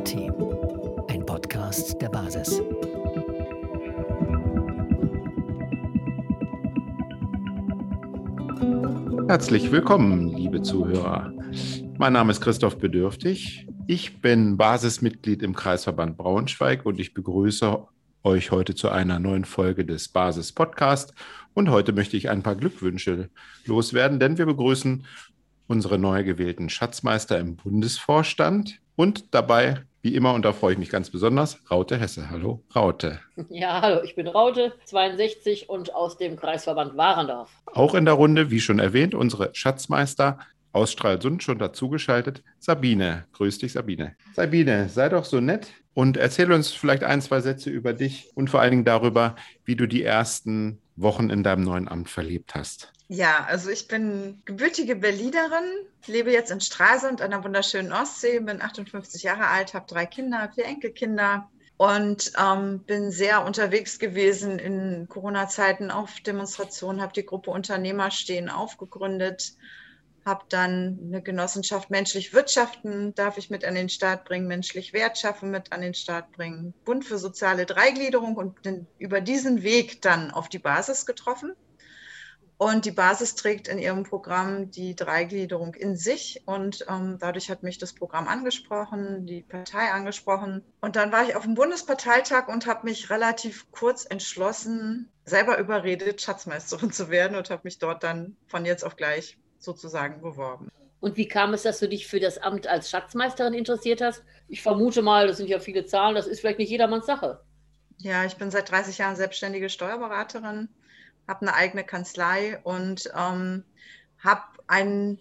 Demokratie. Ein Podcast der Basis. Herzlich willkommen, liebe Zuhörer. Mein Name ist Christoph Bedürftig. Ich bin Basismitglied im Kreisverband Braunschweig und ich begrüße euch heute zu einer neuen Folge des Basis Podcast. Und heute möchte ich ein paar Glückwünsche loswerden, denn wir begrüßen unsere neu gewählten Schatzmeister im Bundesvorstand und dabei, wie immer, und da freue ich mich ganz besonders, Raute Hesse. Hallo, Raute. Ja, hallo, ich bin Raute, 62 und aus dem Kreisverband Warendorf. Auch in der Runde, wie schon erwähnt, unsere Schatzmeister aus Stralsund schon dazugeschaltet, Sabine. Grüß dich, Sabine. Sabine, sei doch so nett und erzähl uns vielleicht ein, zwei Sätze über dich und vor allen Dingen darüber, wie du die ersten Wochen in deinem neuen Amt verlebt hast. Ja, also ich bin gebürtige Berlinerin, lebe jetzt in Stralsund an der wunderschönen Ostsee, bin 58 Jahre alt, habe drei Kinder, vier Enkelkinder und ähm, bin sehr unterwegs gewesen in Corona-Zeiten auf Demonstrationen, habe die Gruppe Unternehmer stehen aufgegründet, habe dann eine Genossenschaft Menschlich Wirtschaften, darf ich mit an den Start bringen, Menschlich Wertschaffen mit an den Start bringen, Bund für soziale Dreigliederung und über diesen Weg dann auf die Basis getroffen und die Basis trägt in ihrem Programm die Dreigliederung in sich. Und ähm, dadurch hat mich das Programm angesprochen, die Partei angesprochen. Und dann war ich auf dem Bundesparteitag und habe mich relativ kurz entschlossen, selber überredet, Schatzmeisterin zu werden und habe mich dort dann von jetzt auf gleich sozusagen beworben. Und wie kam es, dass du dich für das Amt als Schatzmeisterin interessiert hast? Ich vermute mal, das sind ja viele Zahlen, das ist vielleicht nicht jedermanns Sache. Ja, ich bin seit 30 Jahren selbstständige Steuerberaterin habe eine eigene Kanzlei und ähm, habe einen,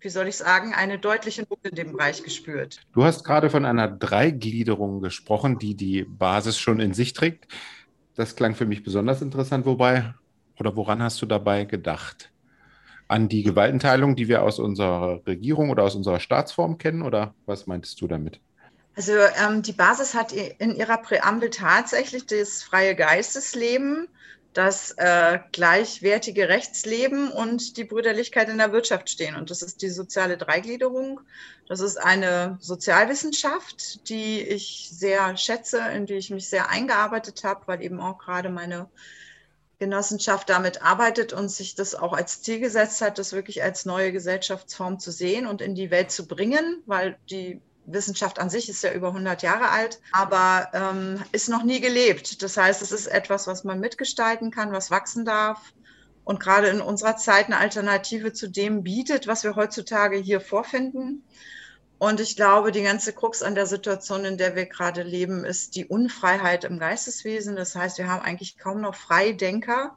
wie soll ich sagen, eine deutliche Not in dem Bereich gespürt. Du hast gerade von einer Dreigliederung gesprochen, die die Basis schon in sich trägt. Das klang für mich besonders interessant. Wobei oder woran hast du dabei gedacht? An die Gewaltenteilung, die wir aus unserer Regierung oder aus unserer Staatsform kennen? Oder was meintest du damit? Also ähm, die Basis hat in ihrer Präambel tatsächlich das freie Geistesleben das äh, gleichwertige Rechtsleben und die Brüderlichkeit in der Wirtschaft stehen. Und das ist die soziale Dreigliederung. Das ist eine Sozialwissenschaft, die ich sehr schätze, in die ich mich sehr eingearbeitet habe, weil eben auch gerade meine Genossenschaft damit arbeitet und sich das auch als Ziel gesetzt hat, das wirklich als neue Gesellschaftsform zu sehen und in die Welt zu bringen, weil die Wissenschaft an sich ist ja über 100 Jahre alt, aber ähm, ist noch nie gelebt. Das heißt, es ist etwas, was man mitgestalten kann, was wachsen darf und gerade in unserer Zeit eine Alternative zu dem bietet, was wir heutzutage hier vorfinden. Und ich glaube, die ganze Krux an der Situation, in der wir gerade leben, ist die Unfreiheit im Geisteswesen. Das heißt, wir haben eigentlich kaum noch Freidenker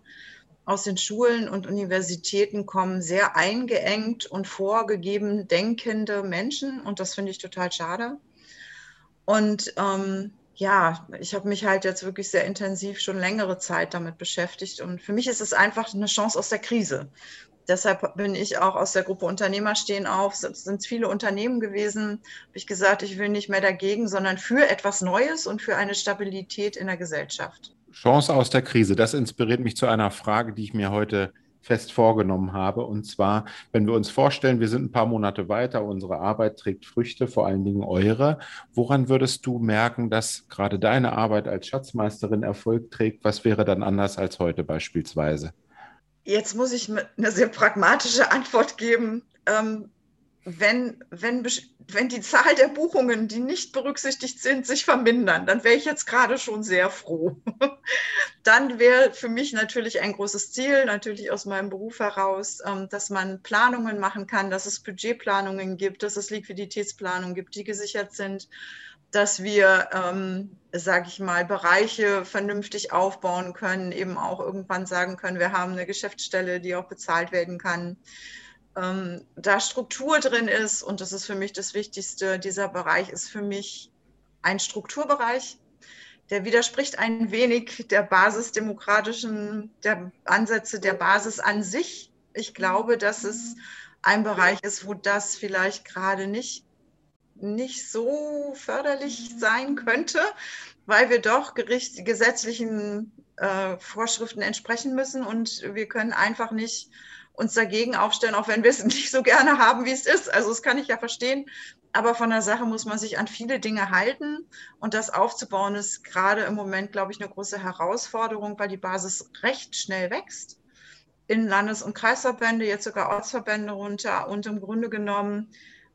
aus den Schulen und Universitäten kommen sehr eingeengt und vorgegeben denkende Menschen und das finde ich total schade. Und ähm, ja, ich habe mich halt jetzt wirklich sehr intensiv schon längere Zeit damit beschäftigt und für mich ist es einfach eine Chance aus der Krise. Deshalb bin ich auch aus der Gruppe Unternehmer stehen auf. Es sind viele Unternehmen gewesen. Habe ich gesagt, ich will nicht mehr dagegen, sondern für etwas Neues und für eine Stabilität in der Gesellschaft. Chance aus der Krise, das inspiriert mich zu einer Frage, die ich mir heute fest vorgenommen habe. Und zwar, wenn wir uns vorstellen, wir sind ein paar Monate weiter, unsere Arbeit trägt Früchte, vor allen Dingen eure. Woran würdest du merken, dass gerade deine Arbeit als Schatzmeisterin Erfolg trägt? Was wäre dann anders als heute beispielsweise? Jetzt muss ich eine sehr pragmatische Antwort geben. Ähm, wenn, wenn, wenn die Zahl der Buchungen, die nicht berücksichtigt sind, sich vermindern, dann wäre ich jetzt gerade schon sehr froh. dann wäre für mich natürlich ein großes Ziel, natürlich aus meinem Beruf heraus, ähm, dass man Planungen machen kann, dass es Budgetplanungen gibt, dass es Liquiditätsplanungen gibt, die gesichert sind, dass wir, ähm, sage ich mal, Bereiche vernünftig aufbauen können, eben auch irgendwann sagen können, wir haben eine Geschäftsstelle, die auch bezahlt werden kann ähm, da Struktur drin ist, und das ist für mich das Wichtigste, dieser Bereich ist für mich ein Strukturbereich, der widerspricht ein wenig der basisdemokratischen, der Ansätze der Basis an sich. Ich glaube, dass es ein Bereich ist, wo das vielleicht gerade nicht, nicht so förderlich sein könnte, weil wir doch gericht, gesetzlichen äh, Vorschriften entsprechen müssen und wir können einfach nicht uns dagegen aufstellen, auch wenn wir es nicht so gerne haben, wie es ist. Also das kann ich ja verstehen. aber von der Sache muss man sich an viele Dinge halten. Und das aufzubauen ist gerade im Moment, glaube ich, eine große Herausforderung, weil die Basis recht schnell wächst. In Landes- und Kreisverbände, jetzt sogar Ortsverbände runter. Und im Grunde genommen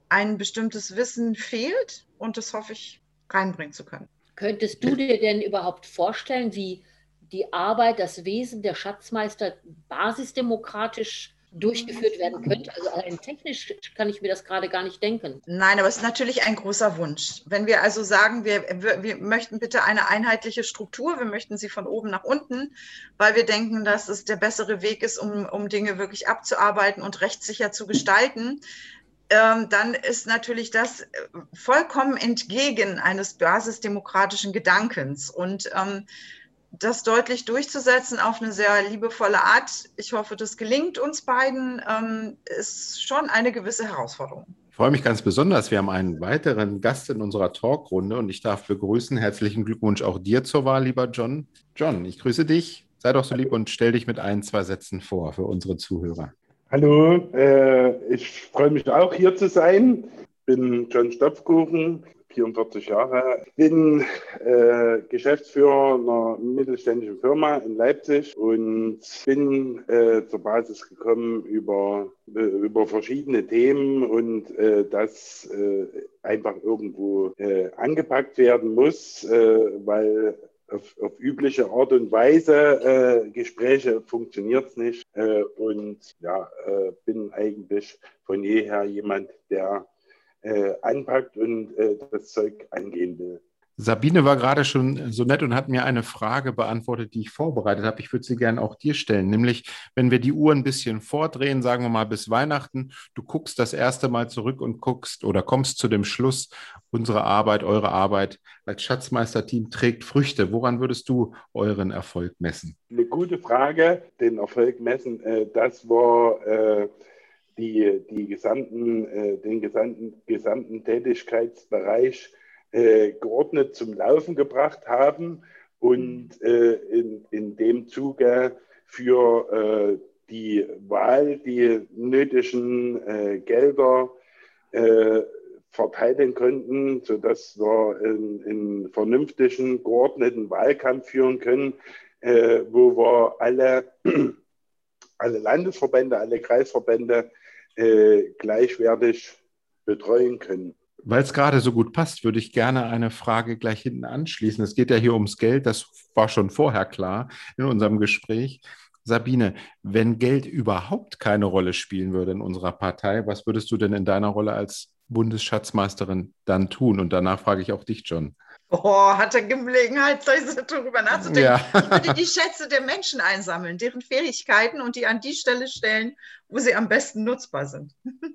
ein bestimmtes Wissen fehlt. Und das hoffe ich reinbringen zu können. Könntest du dir denn überhaupt vorstellen, wie die Arbeit, das Wesen der Schatzmeister basisdemokratisch durchgeführt werden könnte. Also rein technisch kann ich mir das gerade gar nicht denken. Nein, aber es ist natürlich ein großer Wunsch. Wenn wir also sagen, wir, wir, wir, möchten bitte eine einheitliche Struktur, wir möchten sie von oben nach unten, weil wir denken, dass es der bessere Weg ist, um, um Dinge wirklich abzuarbeiten und rechtssicher zu gestalten, ähm, dann ist natürlich das äh, vollkommen entgegen eines basisdemokratischen Gedankens. Und ähm, das deutlich durchzusetzen auf eine sehr liebevolle Art, ich hoffe, das gelingt uns beiden, ähm, ist schon eine gewisse Herausforderung. Ich freue mich ganz besonders. Wir haben einen weiteren Gast in unserer Talkrunde und ich darf begrüßen. Herzlichen Glückwunsch auch dir zur Wahl, lieber John. John, ich grüße dich. Sei doch so lieb und stell dich mit ein, zwei Sätzen vor für unsere Zuhörer. Hallo, äh, ich freue mich auch hier zu sein. Ich bin John Stopfkuchen, 44 Jahre, bin äh, Geschäftsführer einer mittelständischen Firma in Leipzig und bin äh, zur Basis gekommen über, äh, über verschiedene Themen und äh, das äh, einfach irgendwo äh, angepackt werden muss, weil auf, auf, übliche Art und Weise äh, Gespräche funktioniert es nicht. Äh, und ja, äh, bin eigentlich von jeher jemand, der äh, anpackt und äh, das Zeug angehen will. Sabine war gerade schon so nett und hat mir eine Frage beantwortet, die ich vorbereitet habe. Ich würde sie gerne auch dir stellen, nämlich wenn wir die Uhr ein bisschen vordrehen, sagen wir mal bis Weihnachten, du guckst das erste Mal zurück und guckst oder kommst zu dem Schluss, unsere Arbeit, eure Arbeit als Schatzmeisterteam trägt Früchte. Woran würdest du euren Erfolg messen? Eine gute Frage, den Erfolg messen, äh, das war äh, die, die gesamten, äh, den gesamten, gesamten Tätigkeitsbereich äh, geordnet zum Laufen gebracht haben und äh, in, in dem Zuge für äh, die Wahl die nötigen äh, Gelder äh, verteilen konnten, sodass wir einen vernünftigen, geordneten Wahlkampf führen können, wo wir alle, alle Landesverbände, alle Kreisverbände äh, gleichwertig betreuen können. Weil es gerade so gut passt, würde ich gerne eine Frage gleich hinten anschließen. Es geht ja hier ums Geld, das war schon vorher klar in unserem Gespräch. Sabine, wenn Geld überhaupt keine Rolle spielen würde in unserer Partei, was würdest du denn in deiner Rolle als Bundesschatzmeisterin dann tun? Und danach frage ich auch dich, John. Oh, hat er Gelegenheit, darüber nachzudenken. Ja. Ich würde die Schätze der Menschen einsammeln, deren Fähigkeiten und die an die Stelle stellen, wo sie am besten nutzbar sind.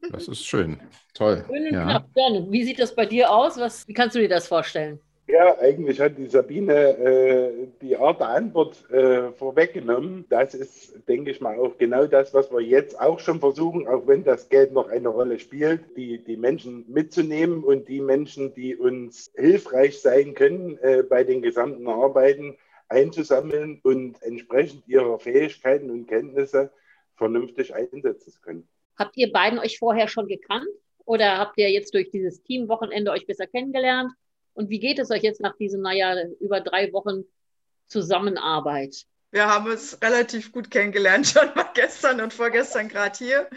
Das ist schön. Toll. Schön ja. knapp. Wie sieht das bei dir aus? Was, wie kannst du dir das vorstellen? Ja, eigentlich hat die Sabine äh, die Art der Antwort äh, vorweggenommen. Das ist, denke ich mal, auch genau das, was wir jetzt auch schon versuchen, auch wenn das Geld noch eine Rolle spielt, die, die Menschen mitzunehmen und die Menschen, die uns hilfreich sein können äh, bei den gesamten Arbeiten, einzusammeln und entsprechend ihrer Fähigkeiten und Kenntnisse vernünftig einsetzen zu können. Habt ihr beiden euch vorher schon gekannt oder habt ihr jetzt durch dieses Teamwochenende euch besser kennengelernt? Und wie geht es euch jetzt nach diesen, naja, über drei Wochen Zusammenarbeit? Wir haben uns relativ gut kennengelernt, schon mal gestern und vorgestern gerade hier.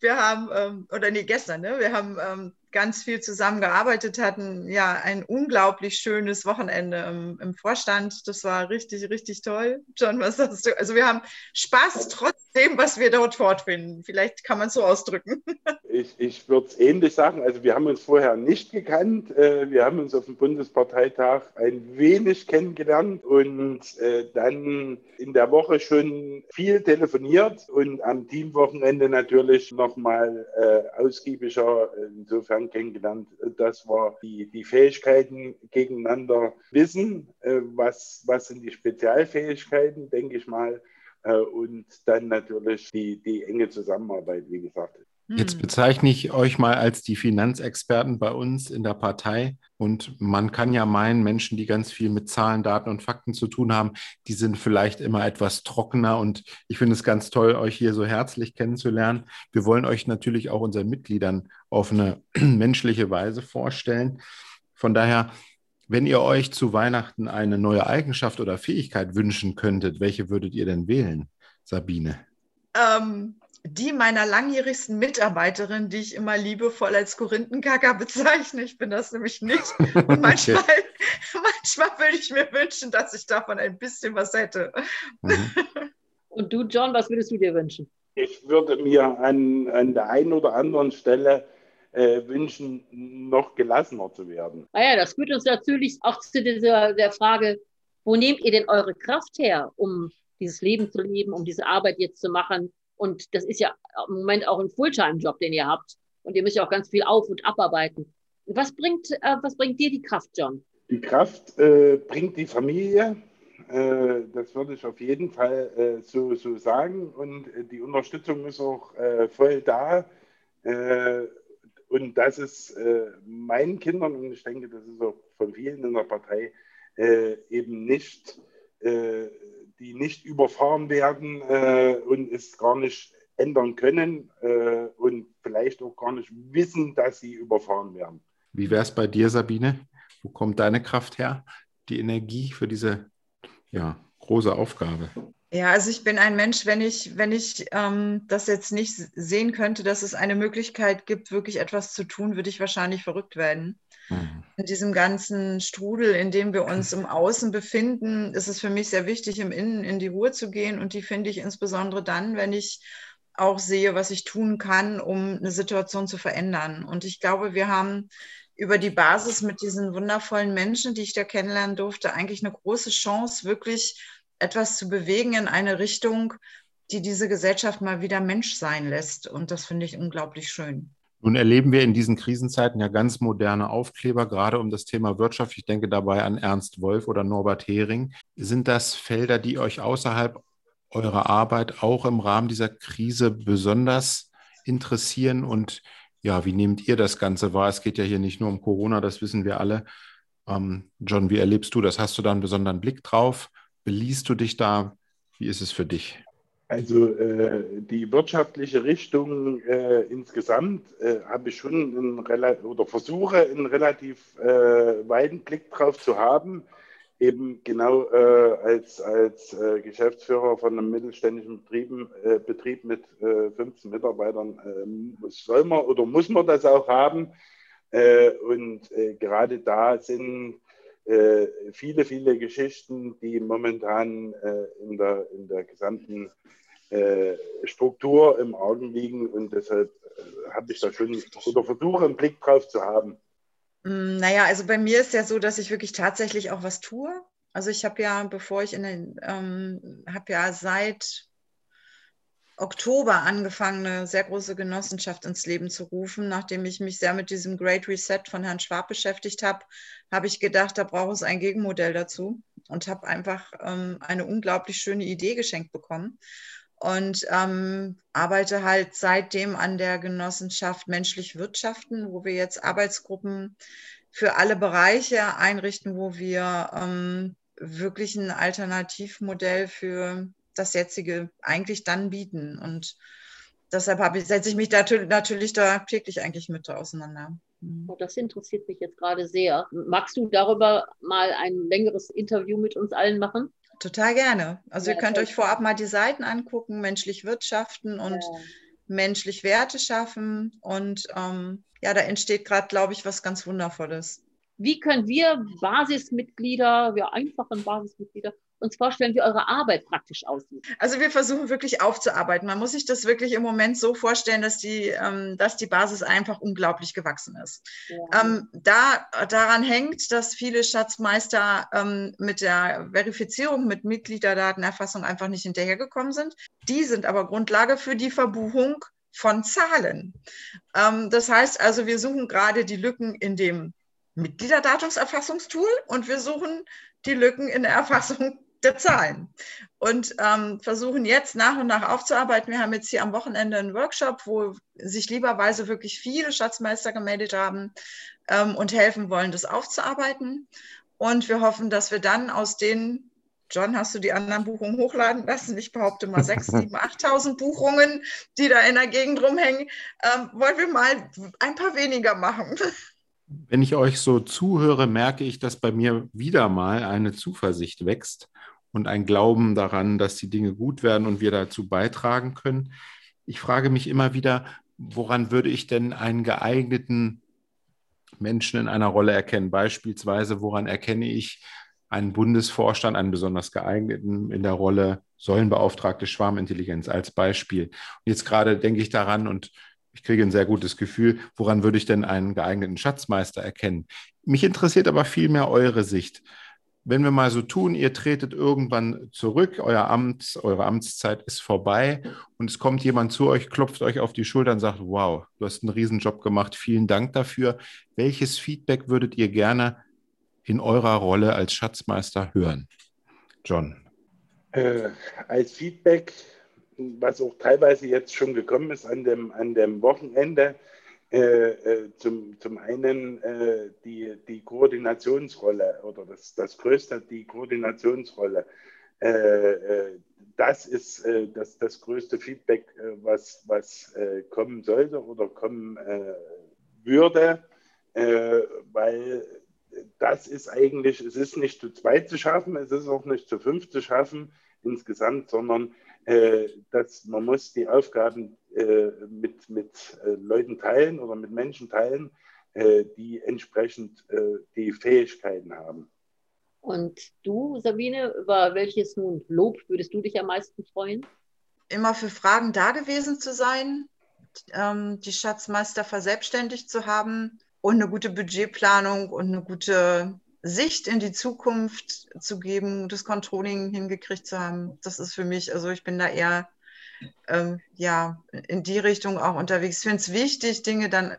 Wir haben, ähm, oder nee, gestern, ne? Wir haben ähm, ganz viel zusammengearbeitet, hatten ja ein unglaublich schönes Wochenende im, im, Vorstand. Das war richtig, richtig toll. John, was sagst du? Also wir haben Spaß trotzdem, was wir dort fortfinden. Vielleicht kann man es so ausdrücken. Ich, ich würde es ähnlich sagen. Also wir haben uns vorher nicht gekannt. Äh, wir haben uns auf dem Bundesparteitag ein wenig kennengelernt und äh, dann in der Woche schon viel telefoniert und am Teamwochenende natürlich nochmal äh, ausgiebiger. Insofern Jahren kennengelernt. Das war die, die Fähigkeiten gegeneinander wissen. Äh, was, was sind die Spezialfähigkeiten, denke ich mal. Äh, und dann natürlich die, die enge Zusammenarbeit, wie gesagt. Jetzt Hm. bezeichne ich euch mal als die Finanzexperten bei uns in der Partei. Und man kann ja meinen, Menschen, die ganz viel mit Zahlen, Daten und Fakten zu tun haben, die sind vielleicht immer etwas trockener. Und ich finde es ganz toll, euch hier so herzlich kennenzulernen. Wir wollen euch natürlich auch unseren Mitgliedern auf eine menschliche Weise vorstellen. Von daher, wenn ihr euch zu Weihnachten eine neue Eigenschaft oder Fähigkeit wünschen könntet, welche würdet ihr denn wählen, Sabine? Ähm, die meiner langjährigsten Mitarbeiterin, die ich immer liebevoll als Korinthenkacker bezeichne. Ich bin das nämlich nicht. Und manchmal, manchmal würde ich mir wünschen, dass ich davon ein bisschen was hätte. Mhm. Und du, John, was würdest du dir wünschen? Ich würde mir an, an der einen oder anderen Stelle äh, wünschen, noch gelassener zu werden. Naja, das führt uns natürlich auch zu dieser der Frage, wo nehmt ihr denn eure Kraft her, um dieses Leben zu leben, um diese Arbeit jetzt zu machen? Und das ist ja im Moment auch ein Fulltime-Job, den ihr habt. Und ihr müsst ja auch ganz viel auf- und abarbeiten. Was bringt, äh, was bringt dir die Kraft, John? Die Kraft äh, bringt die Familie. Äh, das würde ich auf jeden Fall äh, so, so sagen. Und äh, die Unterstützung ist auch voll da. Und das ist meinen Kindern, und ich denke, das ist auch von vielen in der Partei, eben nicht, die nicht überfahren werden äh, und es gar nicht ändern können äh, und vielleicht auch gar nicht wissen, dass sie überfahren werden. Wie wäre es bei dir, Sabine? Wo kommt deine Kraft her? Die Energie für diese ja, große Aufgabe? Ja, also ich bin ein Mensch, wenn ich, wenn ich ähm, das jetzt nicht sehen könnte, dass es eine Möglichkeit gibt, wirklich etwas zu tun, würde ich wahrscheinlich verrückt werden. Mhm. In diesem ganzen Strudel, in dem wir uns im Außen befinden, ist es für mich sehr wichtig, im Innen in die Ruhe zu gehen. Und die finde ich insbesondere dann, wenn ich auch sehe, was ich tun kann, um eine Situation zu verändern. Und ich glaube, wir haben über die Basis mit diesen wundervollen Menschen, die ich da kennenlernen durfte, eigentlich eine große Chance, wirklich etwas zu bewegen in eine Richtung, die diese Gesellschaft mal wieder Mensch sein lässt. Und das finde ich unglaublich schön. Nun erleben wir in diesen Krisenzeiten ja ganz moderne Aufkleber, gerade um das Thema Wirtschaft. Ich denke dabei an Ernst Wolf oder Norbert Hering. Sind das Felder, die euch außerhalb eurer Arbeit auch im Rahmen dieser Krise besonders interessieren? Und ja, wie nehmt ihr das Ganze wahr? Es geht ja hier nicht nur um Corona, das wissen wir alle. Ähm, John, wie erlebst du das? Hast du da einen besonderen Blick drauf? Beliest du dich da? Wie ist es für dich? Also äh, die wirtschaftliche Richtung äh, insgesamt äh, habe ich schon einen oder versuche einen relativ äh, weiten Blick drauf zu haben. Eben genau äh, als, als äh, Geschäftsführer von einem mittelständischen Betrieben, Betrieb mit äh, 15 Mitarbeitern soll man oder muss man das auch haben. Und gerade da sind viele, viele Geschichten, die momentan äh, in, der, in der gesamten äh, Struktur im Augen liegen und deshalb äh, habe ich da schon oder versuche einen Blick drauf zu haben. Mm, Naja, also bei mir ist ja so, dass ich wirklich tatsächlich auch was tue. Also ich habe ja, bevor ich in den, ähm, habe ja seit Oktober angefangen, eine sehr große Genossenschaft ins Leben zu rufen. Nachdem ich mich sehr mit diesem Great Reset von Herrn Schwab beschäftigt habe, habe ich gedacht, da braucht es ein Gegenmodell dazu und habe einfach ähm, eine unglaublich schöne Idee geschenkt bekommen und ähm, arbeite halt seitdem an der Genossenschaft Menschlich Wirtschaften, wo wir jetzt Arbeitsgruppen für alle Bereiche einrichten, wo wir ähm, wirklich ein Alternativmodell für das jetzige eigentlich dann bieten. Und deshalb habe ich, setze ich mich da, natürlich da täglich eigentlich mit auseinander. Mhm. Oh, das interessiert mich jetzt gerade sehr. Magst du darüber mal ein längeres Interview mit uns allen machen? Total gerne. Also Ja, ihr könnt euch vorab mal die Seiten angucken, menschlich wirtschaften und Ja. menschlich Werte schaffen. Und ähm, ja, da entsteht gerade, glaube ich, was ganz Wundervolles. Wie können wir Basismitglieder, wir einfachen Basismitglieder, uns vorstellen, wie eure Arbeit praktisch aussieht? Also wir versuchen wirklich aufzuarbeiten. Man muss sich das wirklich im Moment so vorstellen, dass die, ähm, dass die Basis einfach unglaublich gewachsen ist. Ja. Ähm, da, daran hängt, dass viele Schatzmeister ähm, mit der Verifizierung, mit Mitgliederdatenerfassung einfach nicht hinterhergekommen sind. Die sind aber Grundlage für die Verbuchung von Zahlen. Ähm, das heißt also, wir suchen gerade die Lücken in dem Mitgliederdatumserfassungstool und wir suchen die Lücken in der Erfassung der Zahlen und ähm, versuchen jetzt nach und nach aufzuarbeiten. Wir haben jetzt hier am Wochenende einen Workshop, wo sich lieberweise wirklich viele Schatzmeister gemeldet haben ähm, und helfen wollen, das aufzuarbeiten. Und wir hoffen, dass wir dann aus den John, hast du die anderen Buchungen hochladen lassen? Ich behaupte mal 6.000, 7.000, 8.000 Buchungen, die da in der Gegend rumhängen. Ähm, wollen wir mal ein paar weniger machen? Wenn ich euch so zuhöre, merke ich, dass bei mir wieder mal eine Zuversicht wächst und ein Glauben daran, dass die Dinge gut werden und wir dazu beitragen können. Ich frage mich immer wieder, woran würde ich denn einen geeigneten Menschen in einer Rolle erkennen? Beispielsweise, woran erkenne ich einen Bundesvorstand, einen besonders geeigneten in der Rolle Säulenbeauftragte Schwarmintelligenz als Beispiel? Und jetzt gerade denke ich daran und ich kriege ein sehr gutes Gefühl, woran würde ich denn einen geeigneten Schatzmeister erkennen? Mich interessiert aber vielmehr eure Sicht. Wenn wir mal so tun, ihr tretet irgendwann zurück, euer Amt, eure Amtszeit ist vorbei und es kommt jemand zu euch, klopft euch auf die Schulter und sagt, wow, du hast einen Riesenjob gemacht, vielen Dank dafür. Welches Feedback würdet ihr gerne in eurer Rolle als Schatzmeister hören? John. Äh, als Feedback was auch teilweise jetzt schon gekommen ist an dem, an dem Wochenende, zum, zum einen äh, die, die Koordinationsrolle oder das, das Größte, die Koordinationsrolle. Äh, äh, das ist äh, das, das größte Feedback, was, was kommen sollte oder kommen würde, weil das ist eigentlich, es ist nicht zu zweit zu schaffen, es ist auch nicht zu fünf zu schaffen insgesamt, sondern äh, dass man muss die Aufgaben äh, mit, mit äh, Leuten teilen oder mit Menschen teilen, äh, die entsprechend äh, die Fähigkeiten haben. Und du, Sabine, über welches nun Lob würdest du dich am meisten freuen? Immer für Fragen da gewesen zu sein, ähm, die Schatzmeister verselbstständigt zu haben und eine gute Budgetplanung und eine gute Sicht in die Zukunft zu geben, das Controlling hingekriegt zu haben, das ist für mich, also ich bin da eher ähm, ja, in die Richtung auch unterwegs. Ich finde es wichtig, Dinge dann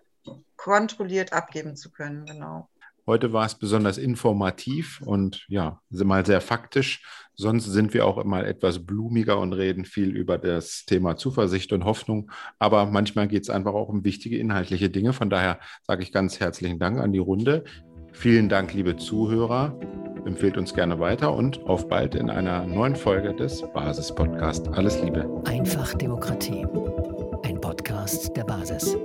kontrolliert abgeben zu können, genau. Heute war es besonders informativ und ja, mal sehr faktisch. Sonst sind wir auch immer etwas blumiger und reden viel über das Thema Zuversicht und Hoffnung. Aber manchmal geht es einfach auch um wichtige inhaltliche Dinge. Von daher sage ich ganz herzlichen Dank an die Runde. Vielen Dank, liebe Zuhörer. Empfehlt uns gerne weiter und auf bald in einer neuen Folge des Basis Podcast. Alles Liebe. Einfach Demokratie. Ein Podcast der Basis.